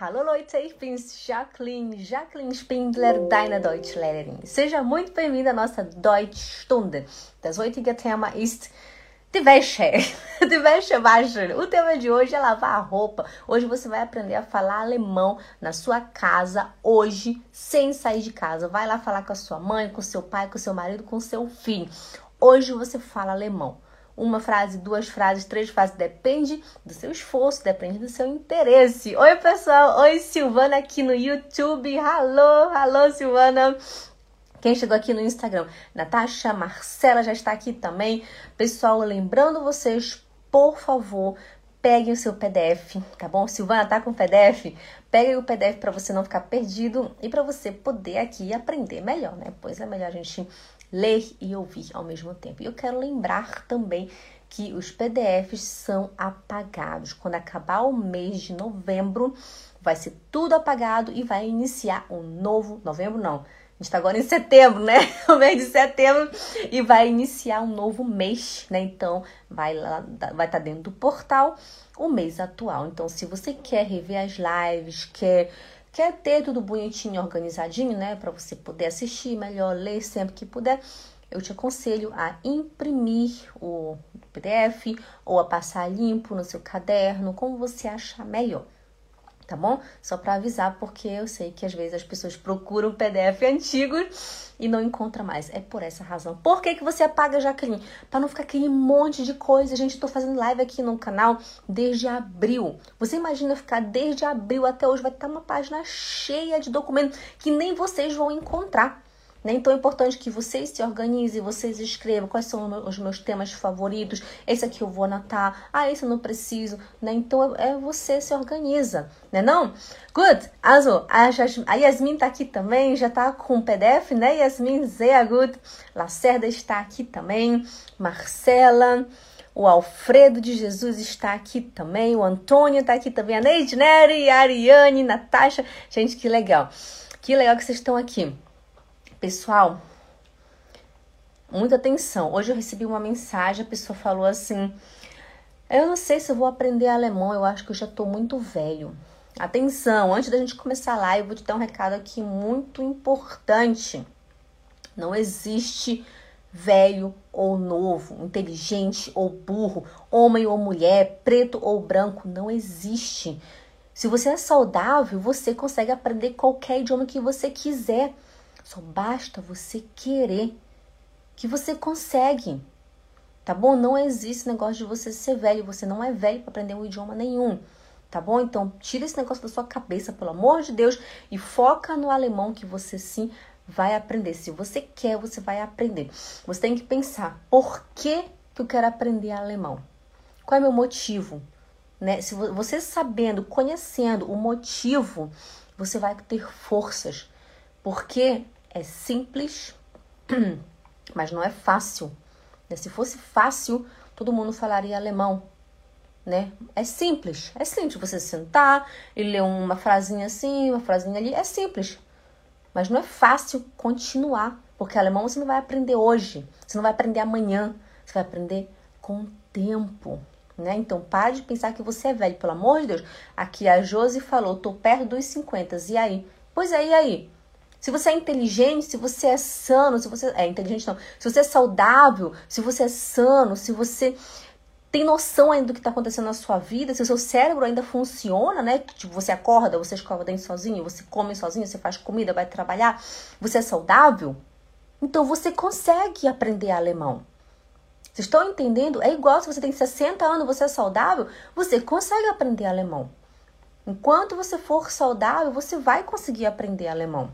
Hallo Leute, ich bin's Jacqueline, Jacqueline Spindler, deine Deutschlehrerin. Seja muito bem-vinda à nossa Deutschstunde. Das heutige Thema ist die Wäsche, die Wäsche waschen. O tema de hoje é lavar a roupa. Hoje você vai aprender a falar alemão na sua casa, hoje, sem sair de casa. Vai lá falar com a sua mãe, com seu pai, com seu marido, com seu filho. Hoje você fala alemão uma frase, duas frases, três frases, depende do seu esforço, depende do seu interesse. Oi, pessoal! Oi, Silvana aqui no YouTube. Alô, alô, Silvana! Quem chegou aqui no Instagram? Natasha, Marcela já está aqui também. Pessoal, lembrando vocês, por favor, peguem o seu PDF, tá bom? Silvana tá com PDF? Pegue o PDF para você não ficar perdido e para você poder aqui aprender melhor, né? Pois é melhor a gente ler e ouvir ao mesmo tempo. E eu quero lembrar também que os PDFs são apagados. Quando acabar o mês de novembro, vai ser tudo apagado e vai iniciar um novo novembro não. A gente está agora em setembro, né? O mês de setembro e vai iniciar um novo mês, né? Então vai lá, vai estar tá dentro do portal o mês atual. Então, se você quer rever as lives, quer Quer ter tudo bonitinho, organizadinho, né? Para você poder assistir melhor, ler sempre que puder. Eu te aconselho a imprimir o PDF ou a passar limpo no seu caderno, como você achar melhor tá bom? Só para avisar, porque eu sei que às vezes as pessoas procuram PDF antigo e não encontram mais. É por essa razão. Por que, que você apaga, Jaqueline? Para não ficar aquele monte de coisa. Gente, tô fazendo live aqui no canal desde abril. Você imagina ficar desde abril até hoje, vai estar uma página cheia de documentos que nem vocês vão encontrar. Então é importante que vocês se organizem, vocês escrevam quais são os meus temas favoritos, esse aqui eu vou anotar, ah, esse eu não preciso, né? Então é, é você se organiza, né não? Good! Also, a, a Yasmin tá aqui também, já tá com o PDF, né? Yasmin, sehr gut. Lacerda está aqui também, Marcela, o Alfredo de Jesus está aqui também, o Antônio está aqui também, a Neide Neri, a Ariane, Natasha. Gente, que legal. Que legal que vocês estão aqui. Pessoal, muita atenção. Hoje eu recebi uma mensagem, a pessoa falou assim: Eu não sei se eu vou aprender alemão, eu acho que eu já tô muito velho. Atenção, antes da gente começar a live, eu vou te dar um recado aqui muito importante. Não existe velho ou novo, inteligente ou burro, homem ou mulher, preto ou branco, não existe. Se você é saudável, você consegue aprender qualquer idioma que você quiser. Só basta você querer que você consegue. Tá bom? Não existe negócio de você ser velho. Você não é velho para aprender um idioma nenhum. Tá bom? Então, tira esse negócio da sua cabeça, pelo amor de Deus, e foca no alemão que você sim vai aprender. Se você quer, você vai aprender. Você tem que pensar: por que, que eu quero aprender alemão? Qual é o meu motivo? Né? Se você sabendo, conhecendo o motivo, você vai ter forças. Porque é simples, mas não é fácil. Né? Se fosse fácil, todo mundo falaria alemão, né? É simples, é simples você sentar e ler uma frasinha assim, uma frasinha ali, é simples. Mas não é fácil continuar, porque alemão você não vai aprender hoje, você não vai aprender amanhã, você vai aprender com o tempo, né? Então pare de pensar que você é velho, pelo amor de Deus. Aqui a Josi falou, tô perto dos 50, e aí? Pois é, e aí? Se você é inteligente, se você é sano, se você é inteligente não, se você é saudável, se você é sano, se você tem noção ainda do que está acontecendo na sua vida, se o seu cérebro ainda funciona, né? Tipo, você acorda, você escova dente sozinho, você come sozinho, você faz comida, vai trabalhar, você é saudável, então você consegue aprender alemão. Vocês estão entendendo? É igual se você tem 60 anos, você é saudável, você consegue aprender alemão. Enquanto você for saudável, você vai conseguir aprender alemão.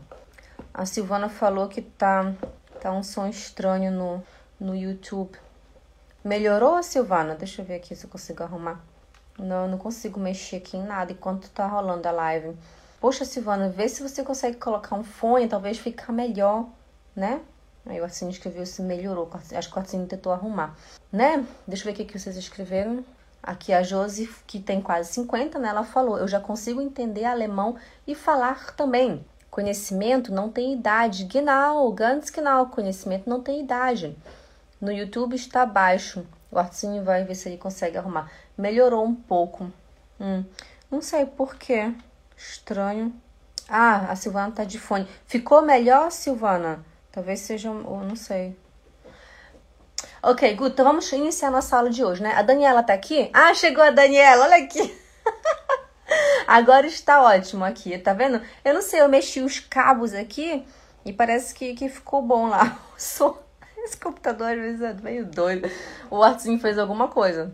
A Silvana falou que tá, tá um som estranho no, no YouTube. Melhorou, Silvana? Deixa eu ver aqui se eu consigo arrumar. Não, eu não consigo mexer aqui em nada enquanto tá rolando a live. Poxa, Silvana, vê se você consegue colocar um fone, talvez ficar melhor, né? Aí o Arcine escreveu se melhorou. Acho que o Arcine tentou arrumar, né? Deixa eu ver o que vocês escreveram. Aqui a Josi, que tem quase 50, né? Ela falou: Eu já consigo entender alemão e falar também. Conhecimento não tem idade. Genau, ganz genau. Conhecimento não tem idade. No YouTube está baixo. O Artinho vai ver se ele consegue arrumar. Melhorou um pouco. Hum, não sei por quê. Estranho. Ah, a Silvana tá de fone. Ficou melhor, Silvana? Talvez seja, ou não sei. Ok, Guto, então vamos iniciar nossa aula de hoje, né? A Daniela tá aqui? Ah, chegou a Daniela, olha aqui. Agora está ótimo aqui, tá vendo? Eu não sei, eu mexi os cabos aqui e parece que, que ficou bom lá. Esse computador às vezes é meio doido. O Artzinho fez alguma coisa.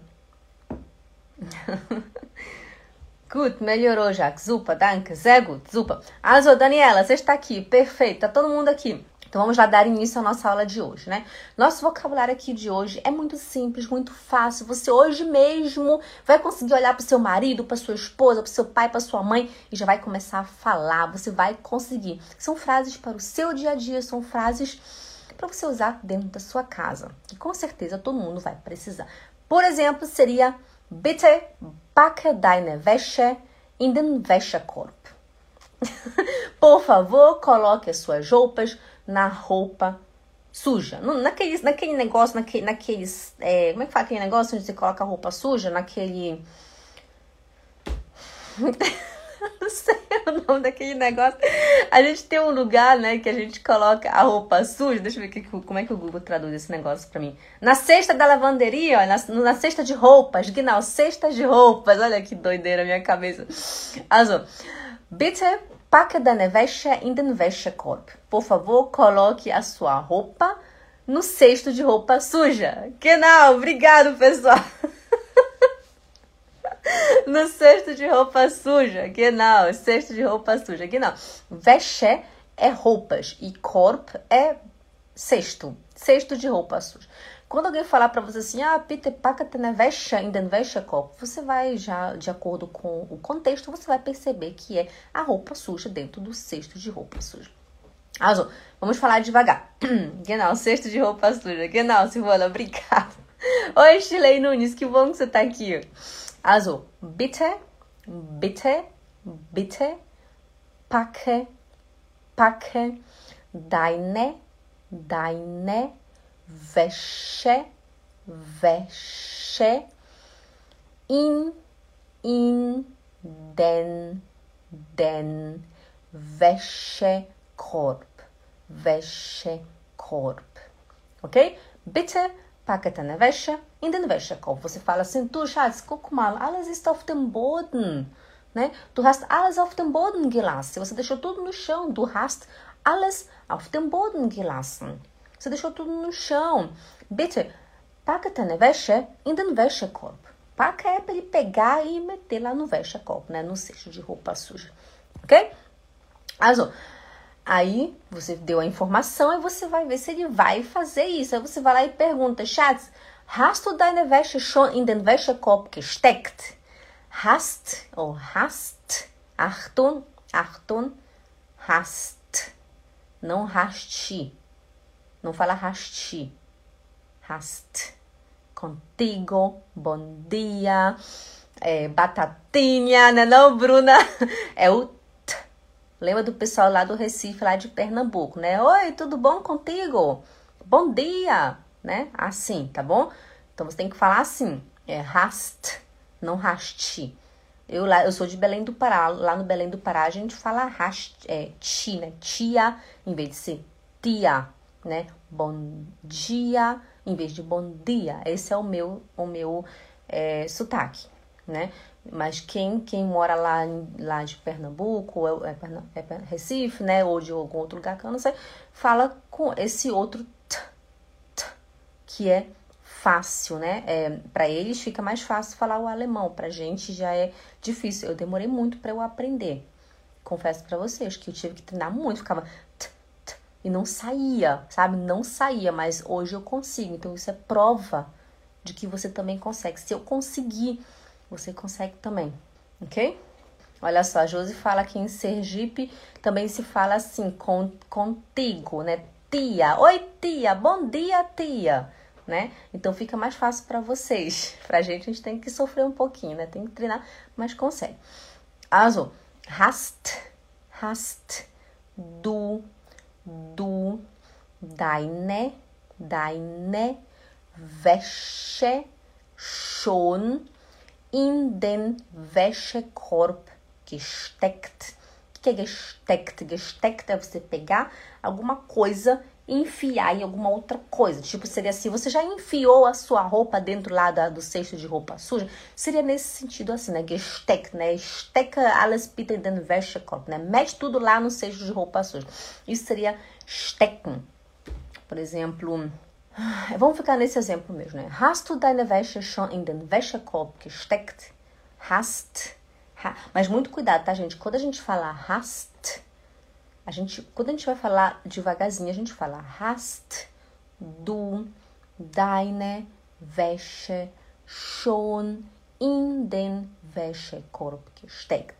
Gut, melhorou já. Zupa, danke, sehr gut, zupa. Also, Daniela, você está aqui, perfeito, tá todo mundo aqui. Então vamos lá dar início à nossa aula de hoje, né? Nosso vocabulário aqui de hoje é muito simples, muito fácil. Você hoje mesmo vai conseguir olhar para o seu marido, para sua esposa, para seu pai, para sua mãe e já vai começar a falar. Você vai conseguir. São frases para o seu dia a dia, são frases para você usar dentro da sua casa. E com certeza todo mundo vai precisar. Por exemplo, seria Bitte packe deine Wäsche in den Wäschekorb. Por favor, coloque as suas roupas na roupa suja. Naquele, naquele negócio, naquele, naqueles. É, como é que fala aquele negócio onde você coloca a roupa suja? Naquele. não sei o nome daquele negócio. A gente tem um lugar, né, que a gente coloca a roupa suja. Deixa eu ver que, como é que o Google traduz esse negócio pra mim. Na cesta da lavanderia, ó, na, na cesta de roupas. Genau, cesta de roupas. Olha que doideira a minha cabeça. Also, bitte Packe deine Wäsche in den Wäschekorb. Por favor, coloque a sua roupa no cesto de roupa suja. Genau, obrigado, pessoal. no cesto de roupa suja. Genau, cesto de roupa suja. Genau. Wäsche é roupas e Korb é cesto. Cesto de roupa suja. Quando alguém falar para você assim, ah, Peter Packard na Wäsche, in den Wäschekorb, você vai já, de acordo com o contexto, você vai perceber que é a roupa suja dentro do cesto de roupa suja. Also, vamos falar devagar. genau, cesto de roupa suja. Genau, Silvana, obrigada. Oi, Shirley Nunes, que bom que você tá aqui. Also, bitte, bitte, bitte, packe, packe deine, deine Wäsche, Wäsche in, in den, den Wäschekorb, Wäschekorb. Ok? Bitte packe deine Wäsche in den Wäschekorb. Você fala assim, du Schatz, guck mal, alles ist auf dem Boden. Né? Du hast alles auf dem Boden gelassen. Você deixou tudo no chão. Du hast alles auf dem Boden gelassen. Você deixou tudo no chão. Bitte, packe deine Wäsche in den Wäschekorb. Paca é para ele pegar e meter lá no Wäschekorb, né? No cesto de roupa suja. Ok? Also, aí você deu a informação e você vai ver se ele vai fazer isso. Aí você vai lá e pergunta, Schatz, hast du deine Wäsche schon in den Wäschekorb gesteckt? Hast ou hast, Achtung, Achtung, hast, não hast. Não fala rasti. Rast. Contigo. Bom dia. É, batatinha, né não, Bruna? É o t. Lembra do pessoal lá do Recife, lá de Pernambuco, né? Oi, tudo bom contigo? Bom dia, né? Assim, tá bom? Então você tem que falar assim. É rast, não rasti. Eu, lá, eu sou de Belém do Pará. Lá no Belém do Pará a gente fala rast, é, ti, né? Tia, em vez de ser tia, né? Bom dia, em vez de bom dia. Esse é o meu, o meu é, sotaque, né? Mas quem, quem mora lá, lá de Pernambuco, é, é, é Recife, né? Ou de algum outro lugar que eu não sei, fala com esse outro t, t que é fácil, né? É, para eles fica mais fácil falar o alemão, pra gente já é difícil. Eu demorei muito para eu aprender. Confesso para vocês que eu tive que treinar muito, ficava e não saía, sabe? Não saía, mas hoje eu consigo. Então isso é prova de que você também consegue. Se eu conseguir, você consegue também, ok? Olha só, a Josi fala que em Sergipe também se fala assim, com, contigo, né? Tia, oi tia, bom dia tia, né? Então fica mais fácil para vocês. Pra gente a gente tem que sofrer um pouquinho, né? Tem que treinar, mas consegue. Also, hast, hast, du, du deine, deine Wäsche schon in den Wäschekorb Gesteckt. O que é gesteckt? Gesteckt é você pegar alguma coisa enfiar em alguma outra coisa. Tipo, seria assim, você já enfiou a sua roupa dentro lá da, do cesto de roupa suja? Seria nesse sentido assim, né? Gesteckt, né? Stecka alles bitte in den Wäschekorb, né? Mete tudo lá no cesto de roupa suja. Isso seria stecken. Por exemplo, vamos ficar nesse exemplo mesmo, né? Hast du deine Wäsche schon in den Wäschekorb gesteckt? Hast. Ha. Mas muito cuidado, tá, gente? Quando a gente fala hast, a gente, quando a gente vai falar devagarzinho, a gente fala hast du deine Wäsche schon in den Wäschekorb gesteckt.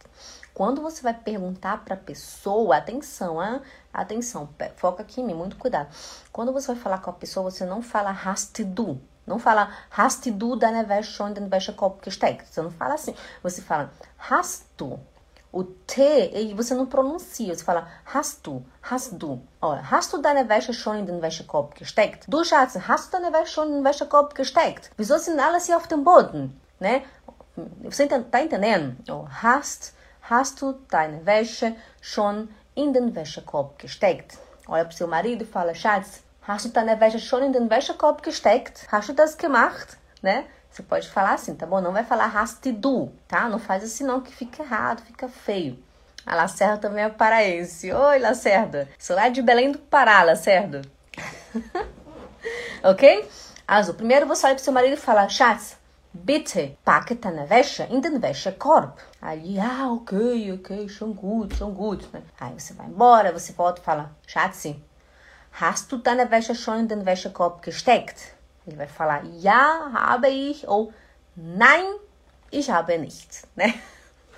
Quando você vai perguntar para a pessoa, atenção, hein? atenção, foca aqui em mim, muito cuidado. Quando você vai falar com a pessoa, você não fala hast du. Não fala hast du deine Wäsche schon in den Wäschekorb gesteckt. Você não fala assim. Você fala hast du. O T, e você não pronuncia, você fala hast du, hast du. Olha, hast du deine Wäsche schon in den Wäschekorb gesteckt? Du Schatz, hast du deine Wäsche schon in den Wäschekorb gesteckt? Wieso sind alles hier auf dem Boden? Né? Você tá entendendo? Oh, hast Hast du deine Wäsche schon in den Wäschekorb gesteckt? Olha pro seu marido e fala, Schatz, hast du deine Wäsche schon in den Wäschekorb gesteckt? Hast du das gemacht? Né? Você pode falar assim, tá bom? Não vai falar hast du, tá? Não faz assim não, que fica errado, fica feio. A Lacerda também é paraense. Oi, Lacerda. Sou lá de Belém do Pará, Lacerda. ok? Also, primeiro você olha pro seu marido e fala, Schatz, Bitte packe deine Wäsche in den Wäschekorb. Aí, ah, ok, ok, schon gut, schon gut. Né? Aí você vai embora, você volta e fala, Schatzi, hast du deine Wäsche schon in den Wäschekorb gesteckt? Ele vai falar, ja, habe ich, ou nein, ich habe nicht. Né?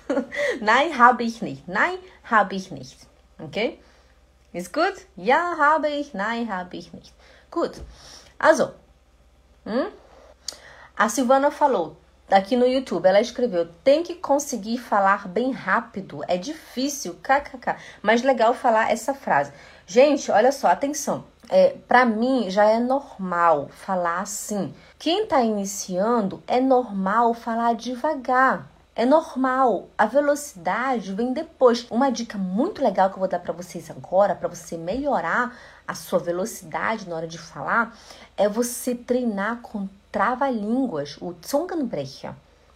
nein, habe ich nicht. Nein, habe ich nicht. Okay? Ist gut? Ja, habe ich, nein, habe ich nicht. Gut. Also, hm? A Silvana falou aqui no YouTube, ela escreveu: tem que conseguir falar bem rápido, é difícil, kkk. Mas legal falar essa frase. Gente, olha só, atenção. É, para mim já é normal falar assim. Quem está iniciando é normal falar devagar. É normal, a velocidade vem depois. Uma dica muito legal que eu vou dar para vocês agora, para você melhorar a sua velocidade na hora de falar, é você treinar com trava-línguas, o Zungenbrecher.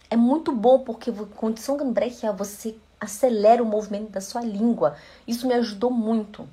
É muito bom porque com o Zungenbrecher você acelera o movimento da sua língua. Isso me ajudou muito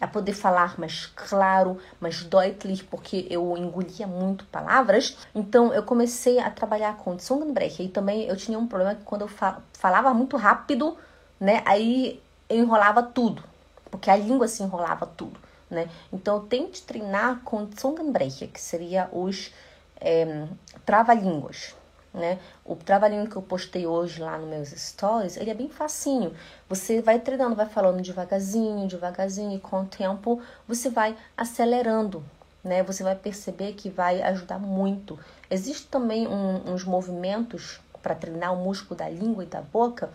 a poder falar mais claro, mais deutlich, porque eu engolia muito palavras. Então eu comecei a trabalhar com Zungenbrecher e também eu tinha um problema que quando eu falava muito rápido, né, aí eu enrolava tudo, porque a língua se enrolava tudo, né? Então tente treinar com Zungenbrecher, que seria os é, trava-línguas. Né? O trava-língua que eu postei hoje lá nos meus stories, ele é bem facinho. Você vai treinando, vai falando devagarzinho, devagarzinho, e com o tempo você vai acelerando, né? Você vai perceber que vai ajudar muito. Existe também um, uns movimentos para treinar o músculo da língua e da boca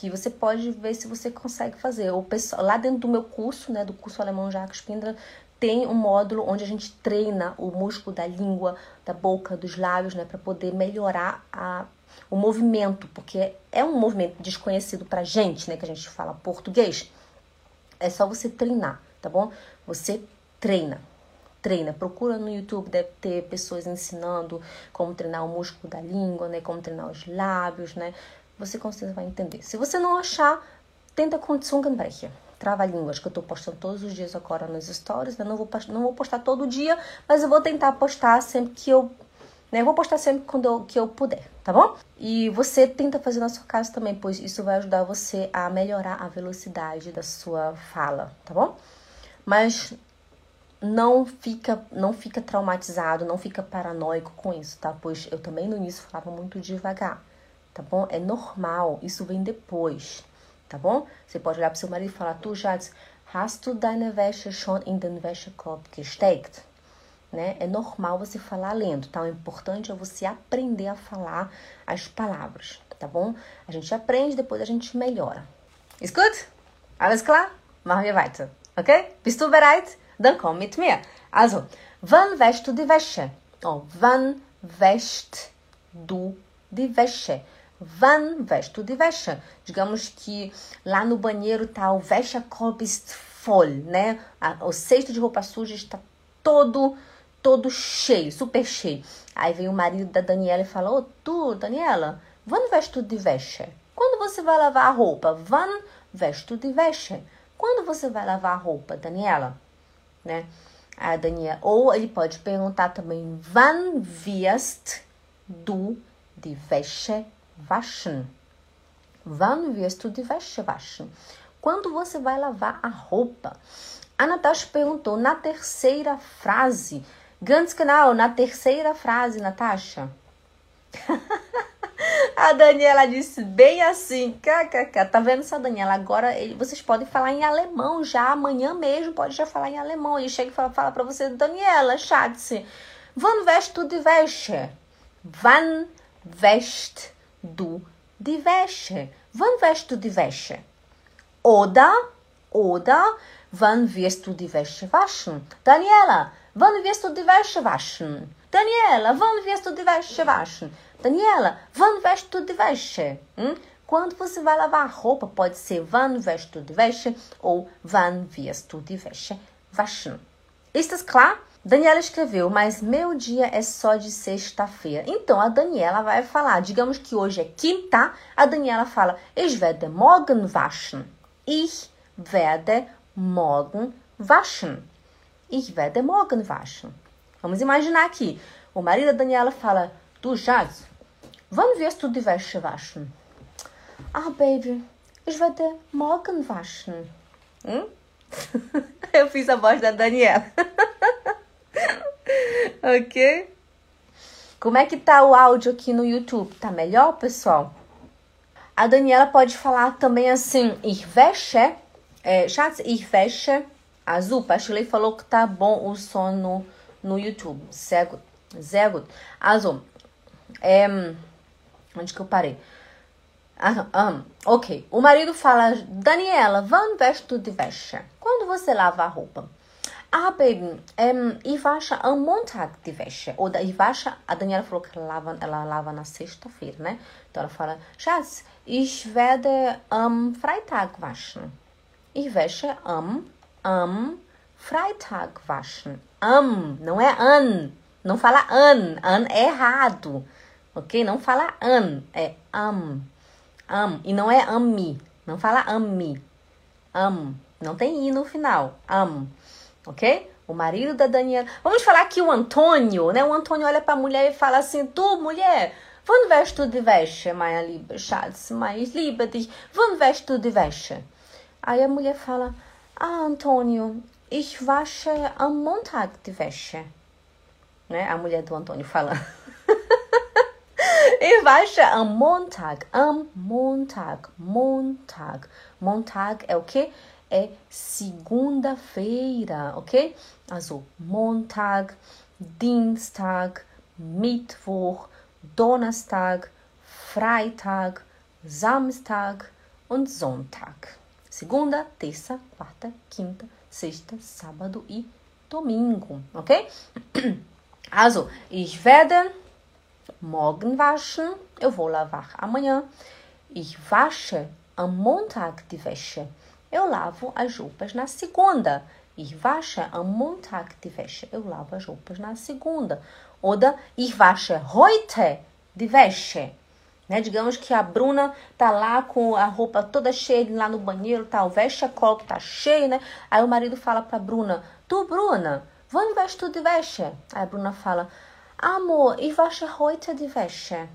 que você pode ver se você consegue fazer. O pessoal, lá dentro do meu curso, né, do curso alemão Jacques Spindler, tem um módulo onde a gente treina o músculo da língua, da boca, dos lábios, né, para poder melhorar a, o movimento, porque é um movimento desconhecido para gente, né, que a gente fala português. É só você treinar, tá bom? Você treina, treina. Procura no YouTube, deve ter pessoas ensinando como treinar o músculo da língua, né, como treinar os lábios, né. Você com certeza vai entender. Se você não achar, tenta com Zungenbrecher trava-línguas que eu tô postando todos os dias agora nos stories. Né? não vou, não vou postar todo dia, mas eu vou tentar postar sempre que eu. Né? Eu vou postar sempre quando eu, que eu puder, tá bom? E você tenta fazer na sua casa também, pois isso vai ajudar você a melhorar a velocidade da sua fala, tá bom? Mas não fica, não fica traumatizado, não fica paranoico com isso, tá? Pois eu também no início falava muito devagar, tá bom? É normal, isso vem depois, tá bom? Você pode olhar para seu marido e falar: Tu, Jades, hast du deine Wäsche schon in den Wäschekorb gesteckt? Né? É normal você falar lendo, tá? O importante é você aprender a falar as palavras, tá bom? A gente aprende, depois a gente melhora. Gut? Alles klar? Machen wir weiter. Okay? Bist du bereit? Dann komm mit mir. Also, wann wäschst du die Wäsche? Oh, wann wäschst du die Wäsche? Wann wäschst du die Wäsche? Digamos que lá no banheiro tá o Wäschekorb ist voll, né? O cesto de roupa suja está todo todo cheio, super cheio. Aí vem o marido da Daniela e fala: oh, tu, Daniela, wann wäschst du die Wäsche? Quando você vai lavar a roupa? Wann wäschst du die Wäsche? Quando você vai lavar a roupa, Daniela? Né? A Daniela. Ou ele pode perguntar também: Wann wirst du die Wäsche waschen? Wann wirst du die Wäsche waschen? Quando você vai lavar a roupa? A Natasha perguntou na terceira frase. Ganz genau, na terceira frase, Natasha. a Daniela disse bem assim, kkk. Tá vendo essa Daniela? Agora vocês podem falar em alemão já, amanhã mesmo pode já falar em alemão. E chega e fala, fala pra você, Daniela, Schatz, wann wäschst du die Wäsche? Wann wäschst du die Wäsche? Wann wäschst du die Wäsche? Oder, oder, wann wirst du die Wäsche waschen? Daniela, wann wirst du die Wäsche waschen? Daniela, wann wirst du die Wäsche waschen? Daniela, wann wäschst du die Wäsche? Hum? Quando você vai lavar a roupa, pode ser wann wäschst du die Wäsche ou wann wirst du die Wäsche waschen. Ist das klar? Daniela escreveu, mas meu dia é só de sexta-feira. Então a Daniela vai falar, digamos que hoje é quinta, a Daniela fala, ich werde morgen waschen. Ich werde morgen waschen. Ich werde morgen waschen. Vamos imaginar aqui. O marido da Daniela fala, du Schatz, wann wirst du die Wäsche waschen? Ah, Baby, ich werde morgen waschen. Hum? Eu fiz a voz da Daniela. ok? Como é que tá o áudio aqui no YouTube? Tá melhor, pessoal? A Daniela pode falar também assim, ich wäsche, é, Schatz, ich wäsche azul. Shirley falou que tá bom o som no, no YouTube. Sehr gut. Also, é, onde que eu parei? Ah, ah, ok. O marido fala, Daniela, wann wäschst du die Wäsche? Quando você lava a roupa? Baby, ähm, ich wasche am Montag die Wäsche. Oder ich wasche, a Daniela falou que ela lava, ela lava na sexta-feira, né? Então ela fala, Schatz, ich werde am Freitag waschen. Ich wäsche am, am Freitag waschen. Am, não é an. Não fala an. An é errado. Ok? Não fala an. É am. Am. E não é ami. Não fala ami. Am. Não tem i no final. Am ok? O marido da Daniela. Vamos falar aqui o Antônio, né? O Antônio olha para a mulher e fala assim: Tu, mulher, wann wärst du die Wäsche, meine liebe Schatz? Mas ich liebe dich. Wann wärst du die? Aí a mulher fala: Ah, Antônio, ich wasche am Montag die Wäsche. Né? A mulher do Antônio fala. ich wasche am Montag. Am Montag. Montag. Montag é o quê? É segunda-feira, ok? Also Montag, Dienstag, Mittwoch, Donnerstag, Freitag, Samstag und Sonntag. Segunda, terça, quarta, quinta, sexta, sábado e domingo, ok? Also, ich werde morgen waschen. Eu vou lavar amanhã. Ich wasche am Montag die Wäsche. Eu lavo as roupas na segunda. Ich wasche am Montag die Wäsche. Eu lavo as roupas na segunda. Oder ich wasche heute die Wäsche. Né? Digamos que a Bruna tá lá com a roupa toda cheia lá no banheiro, tá? O veste-coque tá cheio, né? Aí o marido fala pra Bruna, tu, Bruna, wann wäschst du die Wäsche? Aí a Bruna fala, amor, ich wasche heute die Wäsche.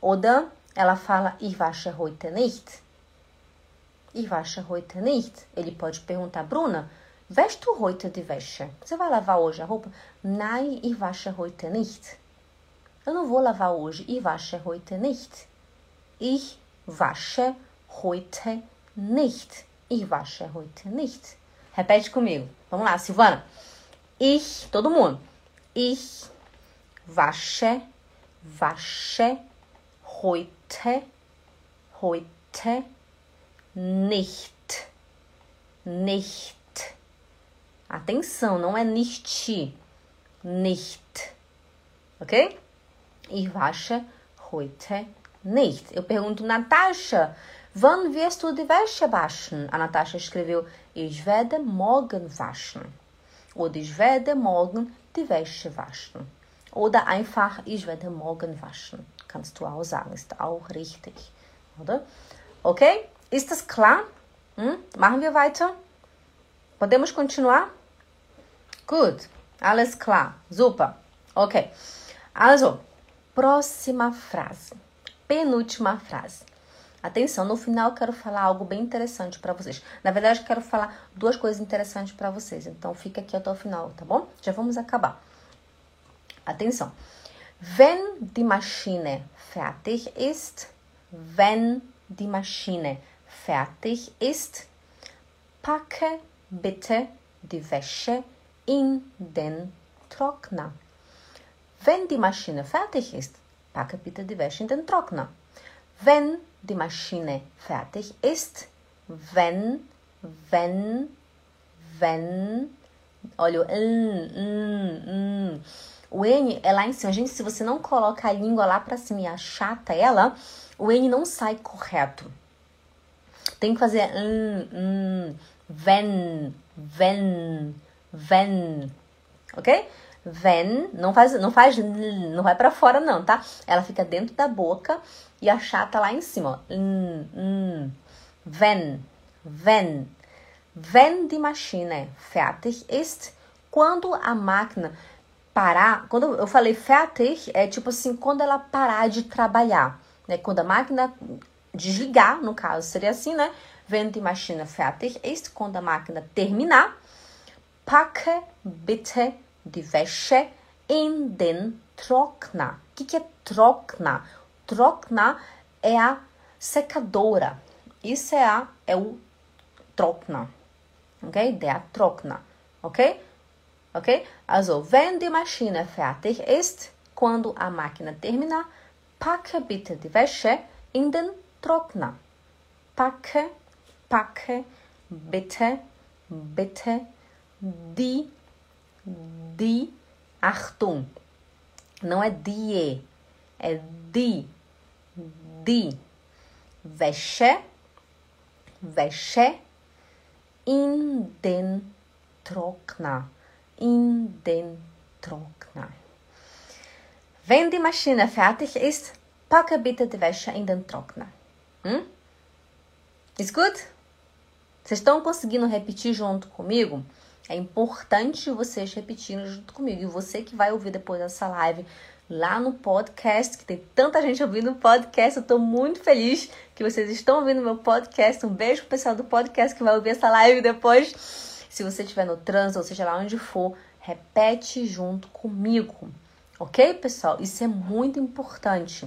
Oder ela fala, ich wasche heute nicht. Ich wasche heute nicht. Ele pode perguntar, Bruna, du heute die Wäsche? Você vai lavar hoje a roupa? Nein, ich wasche heute nicht. Eu não vou lavar hoje. Ich wasche heute nicht. Ich wasche heute nicht. Ich wasche heute nicht. Repete comigo. Vamos lá, Silvana. Ich, todo mundo. Ich wasche, wasche heute, heute nicht. Nicht. Atenção, não é nicht. Nicht. Ok? Ich wasche heute nicht. Eu pergunto, Natascha, wann wirst du die Wäsche waschen? A Natascha escreveu, ich werde morgen waschen. Oder ich werde morgen die Wäsche waschen. Oder einfach, ich werde morgen waschen. Kannst du auch sagen, ist auch richtig. Oder? Ok? Ist das klar? Hm? Machen wir weiter? Podemos continuar? Gut, alles klar, super. Ok. Also, próxima frase. Penúltima frase. Atenção, no final eu quero falar algo bem interessante para vocês. Na verdade, eu quero falar duas coisas interessantes para vocês. Então, fica aqui até o final, tá bom? Já vamos acabar. Atenção. Wenn die Maschine fertig ist, wenn die Maschine fertig ist, packe bitte die Wäsche in den Trockner. Wenn die Maschine fertig ist, packe bitte die Wäsche in den Trockner. Wenn die Maschine fertig ist, wenn, wenn, wenn. Olha o hum, hum, hum. O N é lá em cima. Gente, se você não coloca a língua lá pra cima e achata ela, o N não sai correto. Tem que fazer wenn, wenn, wenn. Ok? Wenn, não faz, não faz, não vai para fora não, tá? Ela fica dentro da boca e a chata lá em cima, ó. Mm, mm. Wenn, wenn, wenn die Maschine fertig ist, quando a máquina parar, quando eu falei fertig, é tipo assim, quando ela parar de trabalhar, né? Quando a máquina desligar, no caso, seria assim, né? Wenn die Maschine fertig ist, quando a máquina terminar, packe bitte die Wäsche in den Trockner. O que, que é Trockner? Trockner é a secadora. Isso é, a, é o Trockner. Ok? Der Trockner. Ok? Ok? Also, wenn die Maschine fertig ist, quando a máquina terminar, packe bitte die Wäsche in den Trockner. Packe, packe, bitte, bitte die de Achtung. Não é die, é de, de. Wäsche, Wäsche in den Trockner, in den Trockner. Wenn die Maschine fertig ist, packe bitte die Wäsche in den Trockner. Hum? Gut? Vocês estão conseguindo repetir junto comigo? É importante vocês repetirem junto comigo. E você que vai ouvir depois dessa live lá no podcast, que tem tanta gente ouvindo o podcast, eu tô muito feliz que vocês estão ouvindo meu podcast. Um beijo pro pessoal do podcast que vai ouvir essa live depois. Se você estiver no trânsito, ou seja lá onde for, repete junto comigo. Ok, pessoal? Isso é muito importante.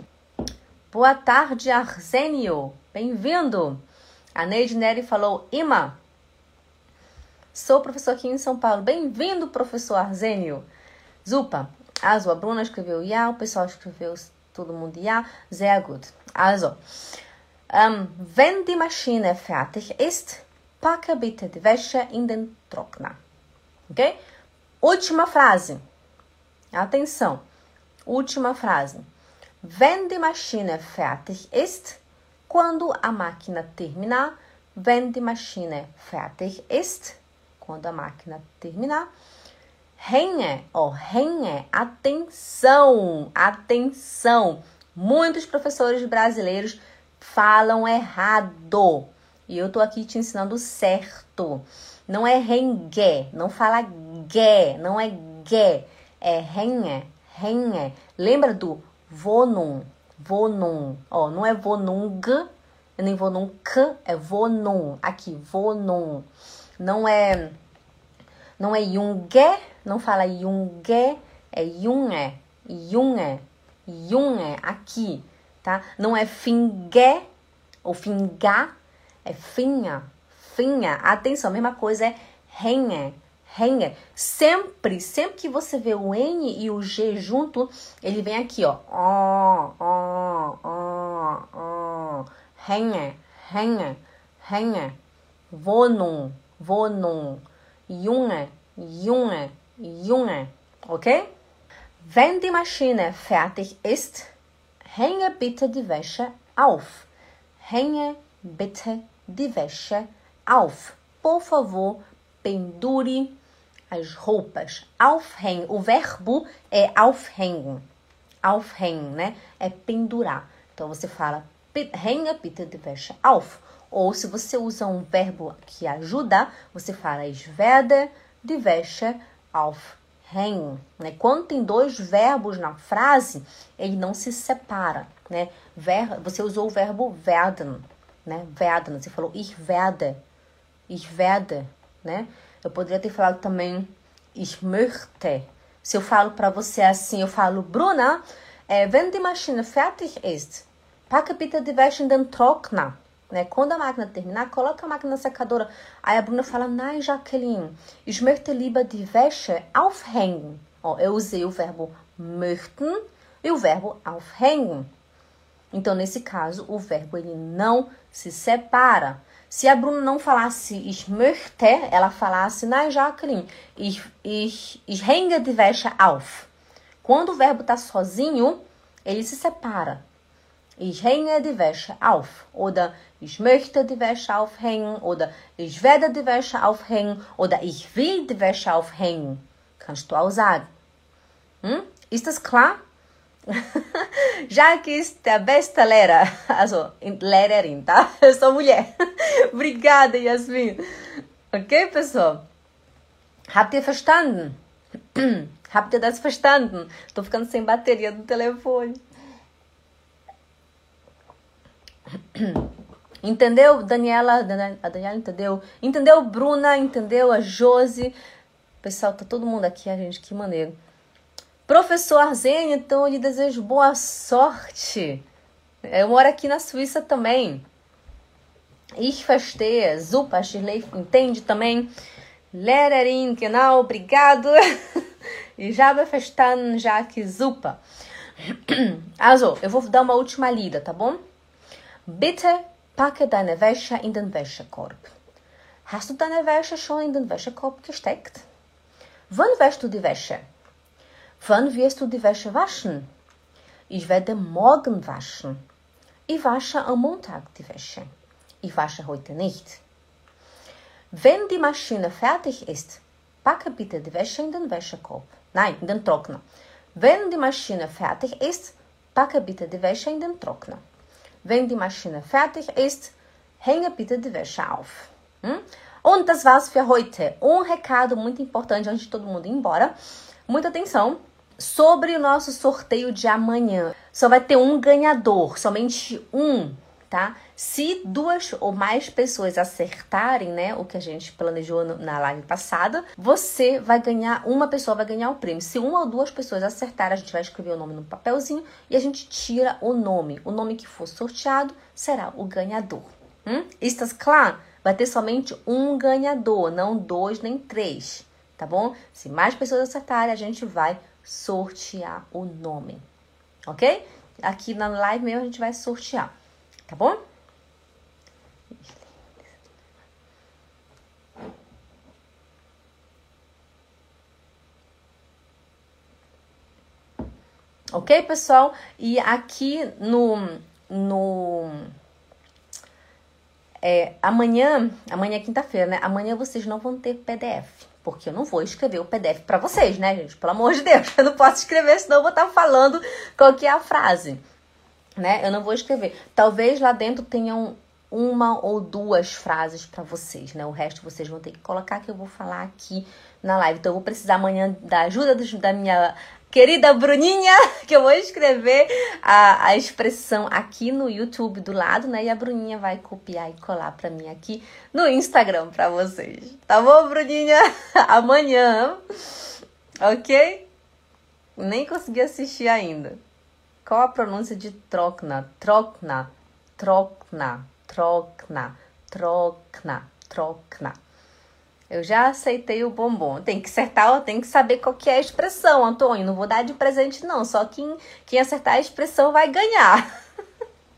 Boa tarde, Arsênio. Bem-vindo. A Neide Neri falou, Ima, Sou professor aqui em São Paulo. Bem-vindo, professor Arzênio. Zupa. Also, a Bruna escreveu ja, o pessoal escreveu todo mundo ja. Sehr gut. Also, um, wenn die Maschine fertig ist, packe bitte die Wäsche in den Trockner. Ok? Última frase. Atenção. Última frase. Wenn die Maschine fertig ist, quando a máquina terminar, wenn die Maschine fertig ist, quando a máquina terminar. Hänge, ó, hänge, atenção, atenção. Muitos professores brasileiros falam errado. E eu tô aqui te ensinando certo. Não é rengue, não fala gue, não é gue, é hänge, hänge. Lembra do vonum, vonum. Ó, não é vonung, nem vonung, é vonum. Aqui, vonum. Não é não é Junge, não fala Junge, é Junge, Junge, Junge, aqui, tá? Não é finge ou finga, é finha, finha. Atenção, a mesma coisa é renhe, renhe. Sempre, sempre que você vê o N e o G junto, ele vem aqui, ó. Ó, ó, ó, ó. Renhe, renhe, renhe. Vonum, vonum. Junge, Junge, Junge. Okay? Wenn die Maschine fertig ist, hänge bitte die Wäsche auf. Hänge bitte die Wäsche auf. Por favor, pendure as roupas. Aufhängen. O verbo é aufhängen. Aufhängen, né? É pendurar. Então você fala hänge bitte die Wäsche auf. Ou se você usa um verbo que ajuda, você fala ich werde die Wäsche aufhängen. Né? Quando tem dois verbos na frase, ele não se separa. Né? Ver, você usou o verbo werden. Né? Werden. Você falou ich werde. Ich werde. Né? Eu poderia ter falado também ich möchte. Se eu falo para você assim, eu falo, Bruna, é, wenn die Maschine fertig ist, packe bitte die Wäsche in den Trockner. Né? Quando a máquina terminar, coloca a máquina na secadora. Aí a Bruna fala, nein, Jacqueline, ich möchte lieber die Wäsche aufhängen. Ó, eu usei o verbo möchten e o verbo aufhängen. Então, nesse caso, o verbo ele não se separa. Se a Bruna não falasse ich möchte, ela falasse, nein, Jacqueline, ich, ich, ich hänge die Wäsche auf. Quando o verbo está sozinho, ele se separa. Ich hänge die Wäsche auf. Oder ich möchte die Wäsche aufhängen. Oder ich werde die Wäsche aufhängen. Oder ich will die Wäsche aufhängen. Kannst du auch sagen. Hm? Ist das klar? Jaque ist der beste Lehrer. Also, Lehrerin, tá? Eu sou mulher. Obrigada, Yasmin. Ok, pessoal? Habt ihr verstanden? Habt ihr das verstanden? Tô ficando sem bateria do telefone. Entendeu, Daniela? A Daniela entendeu? Entendeu, Bruna? Entendeu? A Josi? Pessoal, tá todo mundo aqui, a gente, que maneiro. Professor Arzênio, então eu lhe desejo boa sorte. Eu moro aqui na Suíça também. Ich verstehe, super, Shirley entende também. Lehrerin, genau, obrigado. E já verstanden, já que super. Also, eu vou dar uma última lida, tá bom? Bitte packe deine Wäsche in den Wäschekorb. Hast du deine Wäsche schon in den Wäschekorb gesteckt? Wann wäschst du die Wäsche? Wann wirst du die Wäsche waschen? Ich werde morgen waschen. Ich wasche am Montag die Wäsche. Ich wasche heute nicht. Wenn die Maschine fertig ist, packe bitte die Wäsche in den Wäschekorb. Nein, in den Trockner. Wenn die Maschine fertig ist, packe bitte die Wäsche in den Trockner. Wenn die Maschine fertig ist, hänge bitte die Wäsche auf. Hum? Und das war's für heute. Um recado muito importante antes de todo mundo ir embora. Muita atenção sobre o nosso sorteio de amanhã. Só vai ter um ganhador, somente um, tá? Se duas ou mais pessoas acertarem, né, o que a gente planejou na live passada, você vai ganhar, uma pessoa vai ganhar o prêmio. Se uma ou duas pessoas acertarem, a gente vai escrever o nome no papelzinho e a gente tira o nome. O nome que for sorteado será o ganhador. Hum? Estás claro? Vai ter somente um ganhador, não dois nem três, tá bom? Se mais pessoas acertarem, a gente vai sortear o nome, ok? Aqui na live mesmo a gente vai sortear, tá bom? Ok, pessoal? E aqui no. no é, amanhã, amanhã é quinta-feira, né? Amanhã vocês não vão ter PDF, porque eu não vou escrever o PDF para vocês, né, gente? Pelo amor de Deus, eu não posso escrever, senão eu vou estar falando qual que é a frase, né? Eu não vou escrever. Talvez lá dentro tenham uma ou duas frases para vocês, né? O resto vocês vão ter que colocar que eu vou falar aqui na live. Então eu vou precisar amanhã da ajuda da minha querida Bruninha, que eu vou escrever a, a expressão aqui no YouTube do lado, né? E a Bruninha vai copiar e colar para mim aqui no Instagram para vocês. Tá bom, Bruninha? Amanhã, ok? Nem consegui assistir ainda. Qual a pronúncia de trocna? Trocna, trocna, trocna, trocna, trocna. Eu já aceitei o bombom. Tem que acertar, tem que saber qual que é a expressão, Antônio. Não vou dar de presente, não. Só quem, quem acertar a expressão vai ganhar.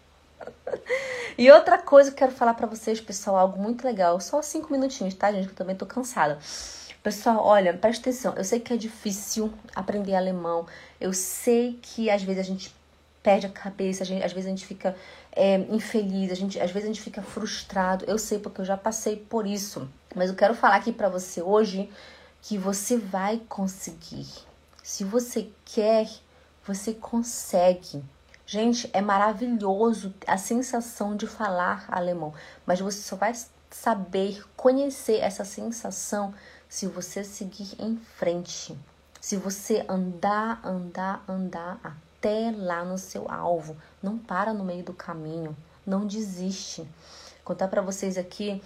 e outra coisa que eu quero falar para vocês, pessoal, algo muito legal. Só cinco minutinhos, tá, gente? Que eu também tô cansada. Pessoal, olha, presta atenção. Eu sei que é difícil aprender alemão. Eu sei que às vezes a gente perde a cabeça, a gente, às vezes a gente fica é, infeliz, a gente, às vezes a gente fica frustrado. Eu sei porque eu já passei por isso. Mas eu quero falar aqui para você hoje que você vai conseguir. Se você quer, você consegue. Gente, é maravilhoso a sensação de falar alemão, mas você só vai saber conhecer essa sensação se você seguir em frente. Se você andar, andar, andar até lá no seu alvo, não para no meio do caminho, não desiste. Contar para vocês aqui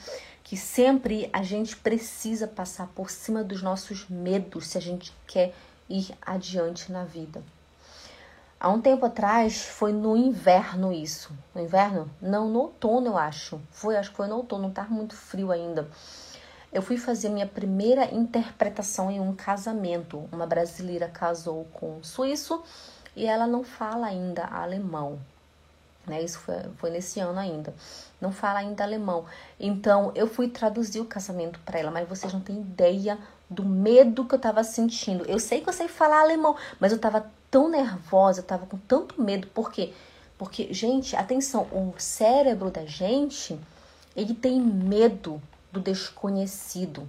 que sempre a gente precisa passar por cima dos nossos medos se a gente quer ir adiante na vida. Há um tempo atrás, foi no inverno isso. No inverno? Não, no outono eu acho. Foi, acho que foi no outono, estava muito frio ainda. Eu fui fazer minha primeira interpretação em um casamento. Uma brasileira casou com um suíço e ela não fala ainda alemão. Né? Isso foi, foi nesse ano ainda. Não fala ainda alemão. Então eu fui traduzir o casamento para ela, mas vocês não têm ideia do medo que eu tava sentindo. Eu sei que eu sei falar alemão, mas eu tava tão nervosa, eu tava com tanto medo. Por quê? Porque, gente, atenção, o cérebro da gente, ele tem medo do desconhecido.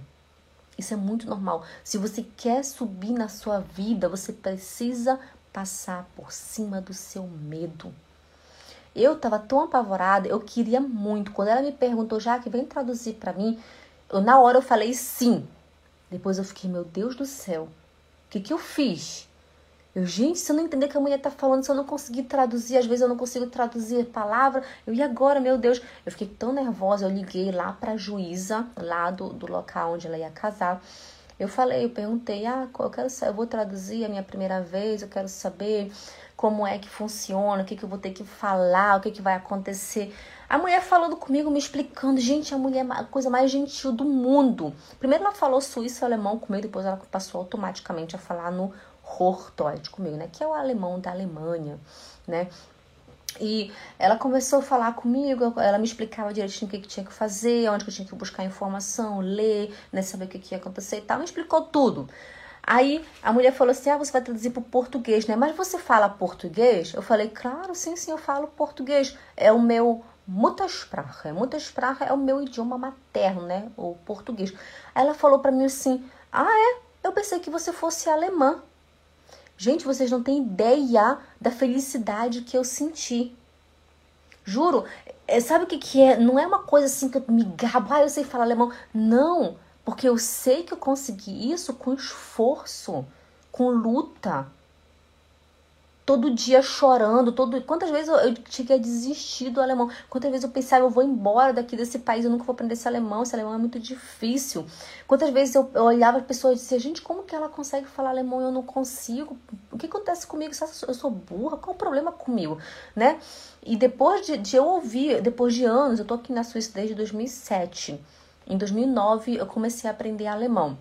Isso é muito normal. Se você quer subir na sua vida, você precisa passar por cima do seu medo. Eu estava tão apavorada, eu queria muito. Quando ela me perguntou, já que vem traduzir para mim, eu, na hora eu falei sim. Depois eu fiquei, meu Deus do céu, o que, que eu fiz? Eu, gente, se eu não entender o que a mulher tá falando, se eu não conseguir traduzir, às vezes eu não consigo traduzir palavra, eu, e agora, meu Deus? Eu fiquei tão nervosa, eu liguei lá pra juíza, lá do, do local onde ela ia casar. Eu falei, eu perguntei, ah, eu quero eu vou traduzir a minha primeira vez, eu quero saber como é que funciona, o que, que eu vou ter que falar, o que, que vai acontecer. A mulher falando comigo, me explicando. Gente, a mulher é a coisa mais gentil do mundo. Primeiro ela falou suíço e alemão comigo, depois ela passou automaticamente a falar no Hochdeutsch comigo, né? Que é o alemão da Alemanha, né? E ela começou a falar comigo, ela me explicava direitinho o que, que tinha que fazer, onde que eu tinha que buscar informação, ler, né, saber o que, que ia acontecer e tal. Me explicou tudo. Aí a mulher falou assim: Ah, você vai traduzir para o português, né? Mas você fala português? Eu falei: Claro, sim, sim, eu falo português. É o meu Muttersprache. Muttersprache é o meu idioma materno, né? O português. Aí ela falou para mim assim: Ah, é? Eu pensei que você fosse alemã. Gente, vocês não têm ideia da felicidade que eu senti. Juro, é, sabe o que, que é? Não é uma coisa assim que eu me gabo, ah, eu sei falar alemão. Não. Porque eu sei que eu consegui isso com esforço, com luta. Todo dia chorando, todo quantas vezes eu, cheguei a desistir do alemão? Quantas vezes eu pensava, eu vou embora daqui desse país, eu nunca vou aprender esse alemão, esse alemão é muito difícil. Quantas vezes eu, eu olhava as pessoas e dizia, gente, como que ela consegue falar alemão e eu não consigo? O que acontece comigo? Eu sou burra? Qual o problema comigo? Né? E depois de, de eu ouvir, depois de anos, eu tô aqui na Suíça desde 2007 em 2009 eu comecei a aprender alemão.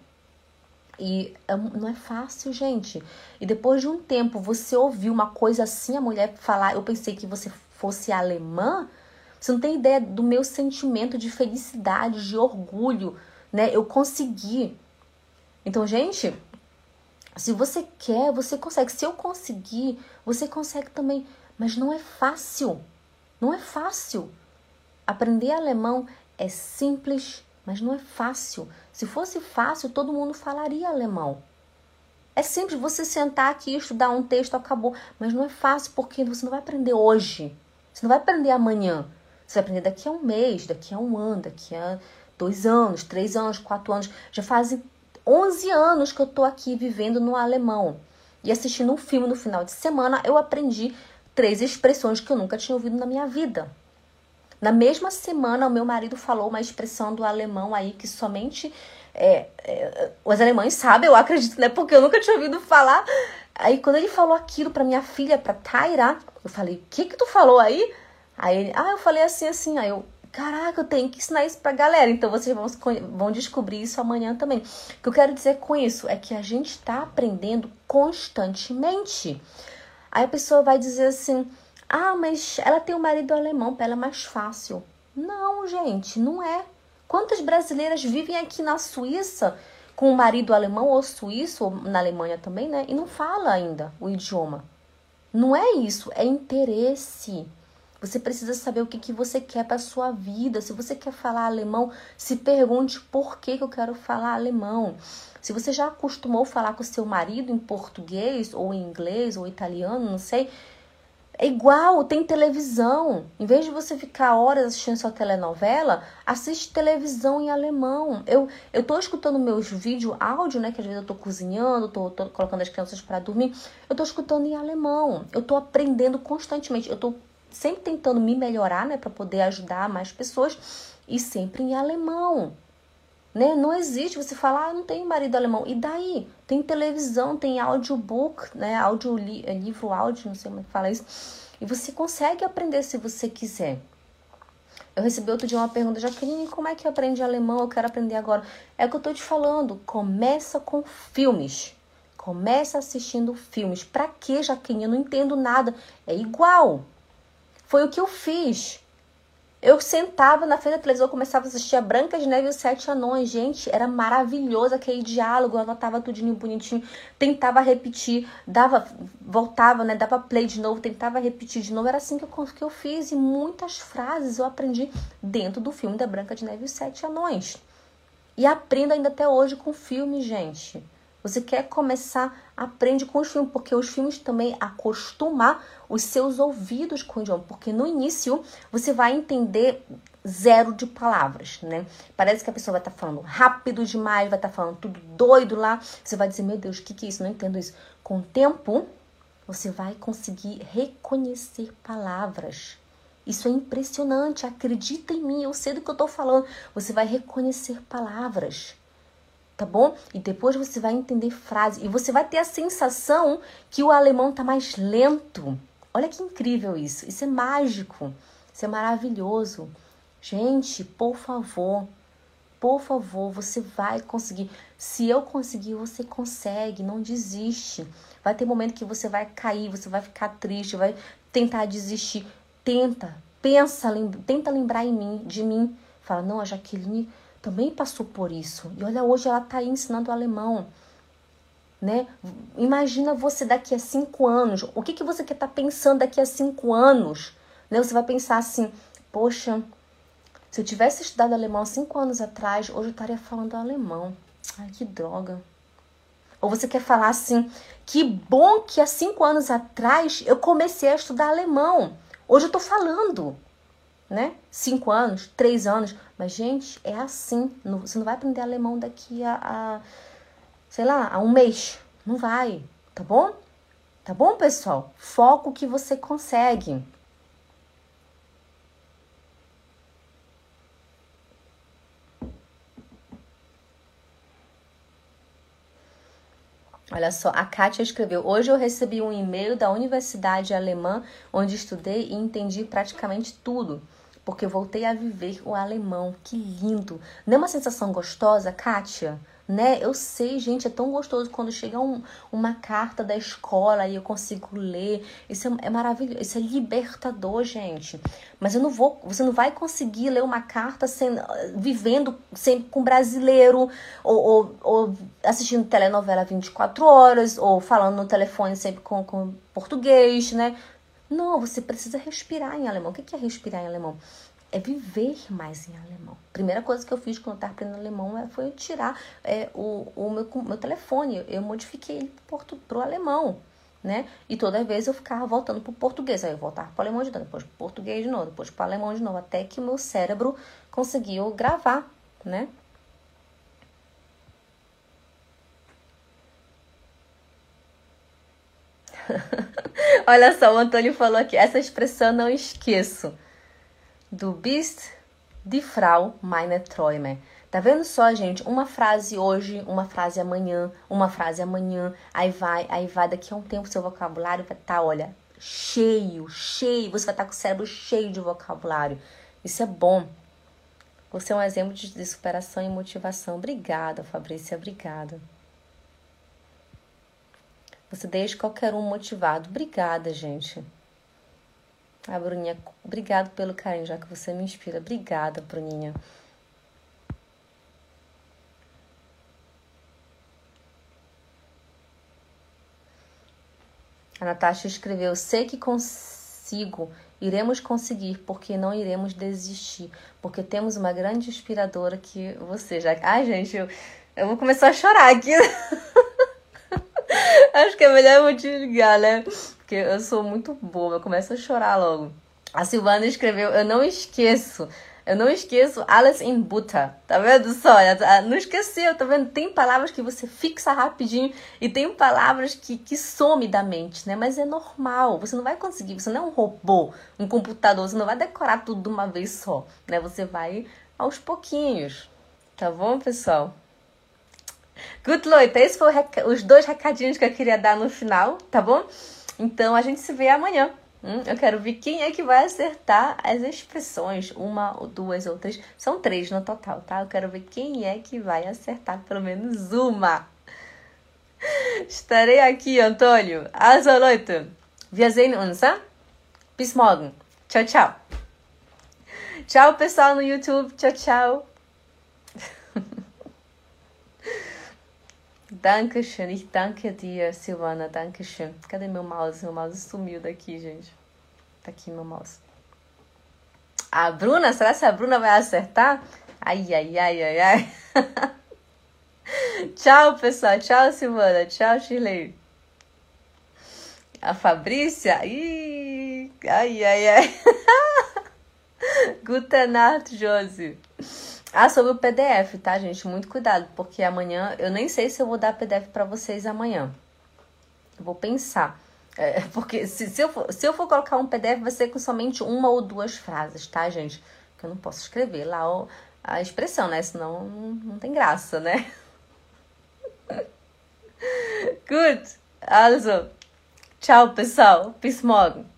E é não é fácil, gente. E depois de um tempo você ouvir uma coisa assim, a mulher falar, eu pensei que você fosse alemã, você não tem ideia do meu sentimento de felicidade, de orgulho, né? Eu consegui. Então, gente, se você quer, você consegue. Se eu conseguir, você consegue também. Mas não é fácil. Não é fácil. Aprender alemão é simples, mas não é fácil. Se fosse fácil, todo mundo falaria alemão. É simples você sentar aqui, estudar um texto, acabou. Mas não é fácil porque você não vai aprender hoje. Você não vai aprender amanhã. Você vai aprender daqui a um mês, daqui a um ano, daqui a dois anos, três anos, quatro anos. Já fazem 11 anos que eu estou aqui vivendo no alemão. E assistindo um filme no final de semana, eu aprendi três expressões que eu nunca tinha ouvido na minha vida. Na mesma semana, o meu marido falou uma expressão do alemão aí que somente é, é, os alemães sabem, eu acredito, né? Porque eu nunca tinha ouvido falar. Aí quando ele falou aquilo para minha filha, para Taira, eu falei: "O que que tu falou aí?" Aí ele: "Ah, eu falei assim assim". Aí eu: "Caraca, eu tenho que ensinar isso pra galera". Então vocês vão, vão descobrir isso amanhã também. O que eu quero dizer com isso é que a gente está aprendendo constantemente. Aí a pessoa vai dizer assim: ah, mas ela tem um marido alemão, para ela é mais fácil. Não, gente, não é. Quantas brasileiras vivem aqui na Suíça com um marido alemão ou suíço, ou na Alemanha também, né? E não fala ainda o idioma. Não é isso, é interesse. Você precisa saber o que, que você quer para sua vida. Se você quer falar alemão, se pergunte por que, que eu quero falar alemão. Se você já acostumou falar com seu marido em português, ou em inglês, ou italiano, não sei, é igual, tem televisão. Em vez de você ficar horas assistindo sua telenovela, assiste televisão em alemão. Eu, eu tô escutando meus vídeos áudio, né? Que às vezes eu tô cozinhando, tô, tô colocando as crianças para dormir. Eu tô escutando em alemão. Eu tô aprendendo constantemente. Eu tô sempre tentando me melhorar, né? para poder ajudar mais pessoas. E sempre em alemão. Né? Não existe você falar, ah, não tenho marido alemão. E daí? Tem televisão, tem audiobook, né? Audio, li, é livro áudio, não sei como é que fala isso. E você consegue aprender se você quiser. Eu recebi outro dia uma pergunta, Jaqueline, como é que aprende alemão? Eu quero aprender agora. É o que eu tô te falando. Começa com filmes. Começa assistindo filmes. Pra que, Jaqueline? Eu não entendo nada. É igual. Foi o que eu fiz. Eu sentava na frente da televisão, começava a assistir a Branca de Neve e os Sete Anões. Gente, era maravilhoso aquele diálogo, eu anotava tudinho bonitinho, tentava repetir, dava, voltava, né, dava play de novo, tentava repetir de novo. Era assim que eu, que eu fiz e muitas frases eu aprendi dentro do filme da Branca de Neve e os Sete Anões. E aprendo ainda até hoje com filme, gente. Você quer começar, aprende com os filmes, porque os filmes também acostumar os seus ouvidos com o idioma, porque no início você vai entender zero de palavras, né? Parece que a pessoa vai estar tá falando rápido demais, vai estar tá falando tudo doido lá. Você vai dizer, meu Deus, o que, que é isso? Não entendo isso. Com o tempo, você vai conseguir reconhecer palavras. Isso é impressionante, acredita em mim, eu sei do que eu estou falando. Você vai reconhecer palavras tá bom? E depois você vai entender frase e você vai ter a sensação que o alemão tá mais lento. Olha que incrível isso. Isso é mágico. Isso é maravilhoso. Gente, por favor, por favor, você vai conseguir. Se eu conseguir, você consegue. Não desiste. Vai ter momento que você vai cair, você vai ficar triste, vai tentar desistir. Tenta, pensa, tenta lembrar em mim, de mim. Fala, não, a Jaqueline também passou por isso. E olha, hoje ela está aí ensinando alemão. Né? Imagina você daqui a cinco anos. O que, que você quer estar tá pensando daqui a cinco anos? Né? Você vai pensar assim, poxa, se eu tivesse estudado alemão cinco anos atrás, hoje eu estaria falando alemão. Ai, que droga. Ou você quer falar assim, que bom que há cinco anos atrás eu comecei a estudar alemão. Hoje eu estou falando né? Cinco anos, três anos. Mas, gente, é assim. Você não vai aprender alemão daqui a, a sei lá, a um mês. Não vai, tá bom? Tá bom, pessoal? Foco que você consegue. Olha só, a Kátia escreveu: Hoje eu recebi um e-mail da Universidade Alemã, onde estudei e entendi praticamente tudo porque voltei a viver o alemão. Que lindo! Não é uma sensação gostosa, Kátia? Né? Eu sei, gente, é tão gostoso quando chega um, uma carta da escola e eu consigo ler. Isso é, é, maravilhoso, isso é libertador, gente. Mas eu não vou, você não vai conseguir ler uma carta sem, vivendo sempre com brasileiro, ou, ou, ou assistindo telenovela 24 horas, ou falando no telefone sempre com, com português, né? Não, você precisa respirar em alemão. O que é respirar em alemão? É viver mais em alemão. Primeira coisa que eu fiz quando eu estava aprendendo alemão é, foi tirar é, o, o meu, meu telefone. Eu modifiquei ele para o alemão. Né? E toda vez eu ficava voltando para o português. Aí eu voltava para o alemão de novo, depois para o português de novo, depois para o alemão de novo, até que meu cérebro conseguiu gravar, né? Olha só, o Antônio falou aqui, essa expressão não esqueço. Do bist die Frau meine Träume. Tá vendo só, gente? Uma frase hoje, uma frase amanhã, uma frase amanhã, aí vai, aí vai, daqui a um tempo seu vocabulário vai estar, tá, olha, cheio, cheio, você vai estar tá com o cérebro cheio de vocabulário. Isso é bom. Você é um exemplo de superação e motivação. Obrigada, Fabrícia, obrigada. Você deixa qualquer um motivado. Obrigada, gente. Ah, Bruninha, obrigado pelo carinho, já que você me inspira. Obrigada, Bruninha. A Natasha escreveu: Sei que consigo, iremos conseguir, porque não iremos desistir, porque temos uma grande inspiradora que você já. Ai, gente, eu, eu vou começar a chorar aqui. Acho que é melhor eu desligar, né? Porque eu sou muito boa, eu começo a chorar logo. A Silvana escreveu: Eu não esqueço. Eu não esqueço Alice in Buta. Tá vendo só? Não esqueceu, tá vendo? Tem palavras que você fixa rapidinho e tem palavras que, que some da mente, né? Mas é normal. Você não vai conseguir, você não é um robô, um computador, você não vai decorar tudo de uma vez só, né? Você vai aos pouquinhos. Tá bom, pessoal? Good noite. Esses foram os dois recadinhos que eu queria dar no final, tá bom? Então a gente se vê amanhã. Hum, eu quero ver quem é que vai acertar as expressões, uma ou duas ou três. São três no total, tá? Eu quero ver quem é que vai acertar pelo menos uma. Estarei aqui, Antônio. Also Leute, wir sehen uns, hein? Bis morgen. Tchau, tchau. Tchau, pessoal no YouTube. Tchau, tchau. Dankeschön, ich danke dir, Silvana, Dankeschön. Cadê meu mouse? Meu mouse sumiu daqui, gente. Tá aqui meu mouse. A Bruna, será que a Bruna vai acertar? Ai, ai, ai, ai, ai. Tchau, pessoal. Tchau, Silvana. Tchau, Shirley. A Fabrícia? Ih, ai, ai, ai. Guten Nacht, Josi. Ah, sobre o PDF, tá, gente? Muito cuidado, porque amanhã eu nem sei se eu vou dar PDF para vocês amanhã. Eu vou pensar. É, porque se, se, eu for, se eu for colocar um PDF, vai ser com somente uma ou duas frases, tá, gente? Que eu não posso escrever lá a expressão, né? Senão não, tem graça, né? Good. Also, tchau, pessoal. Bis morgen.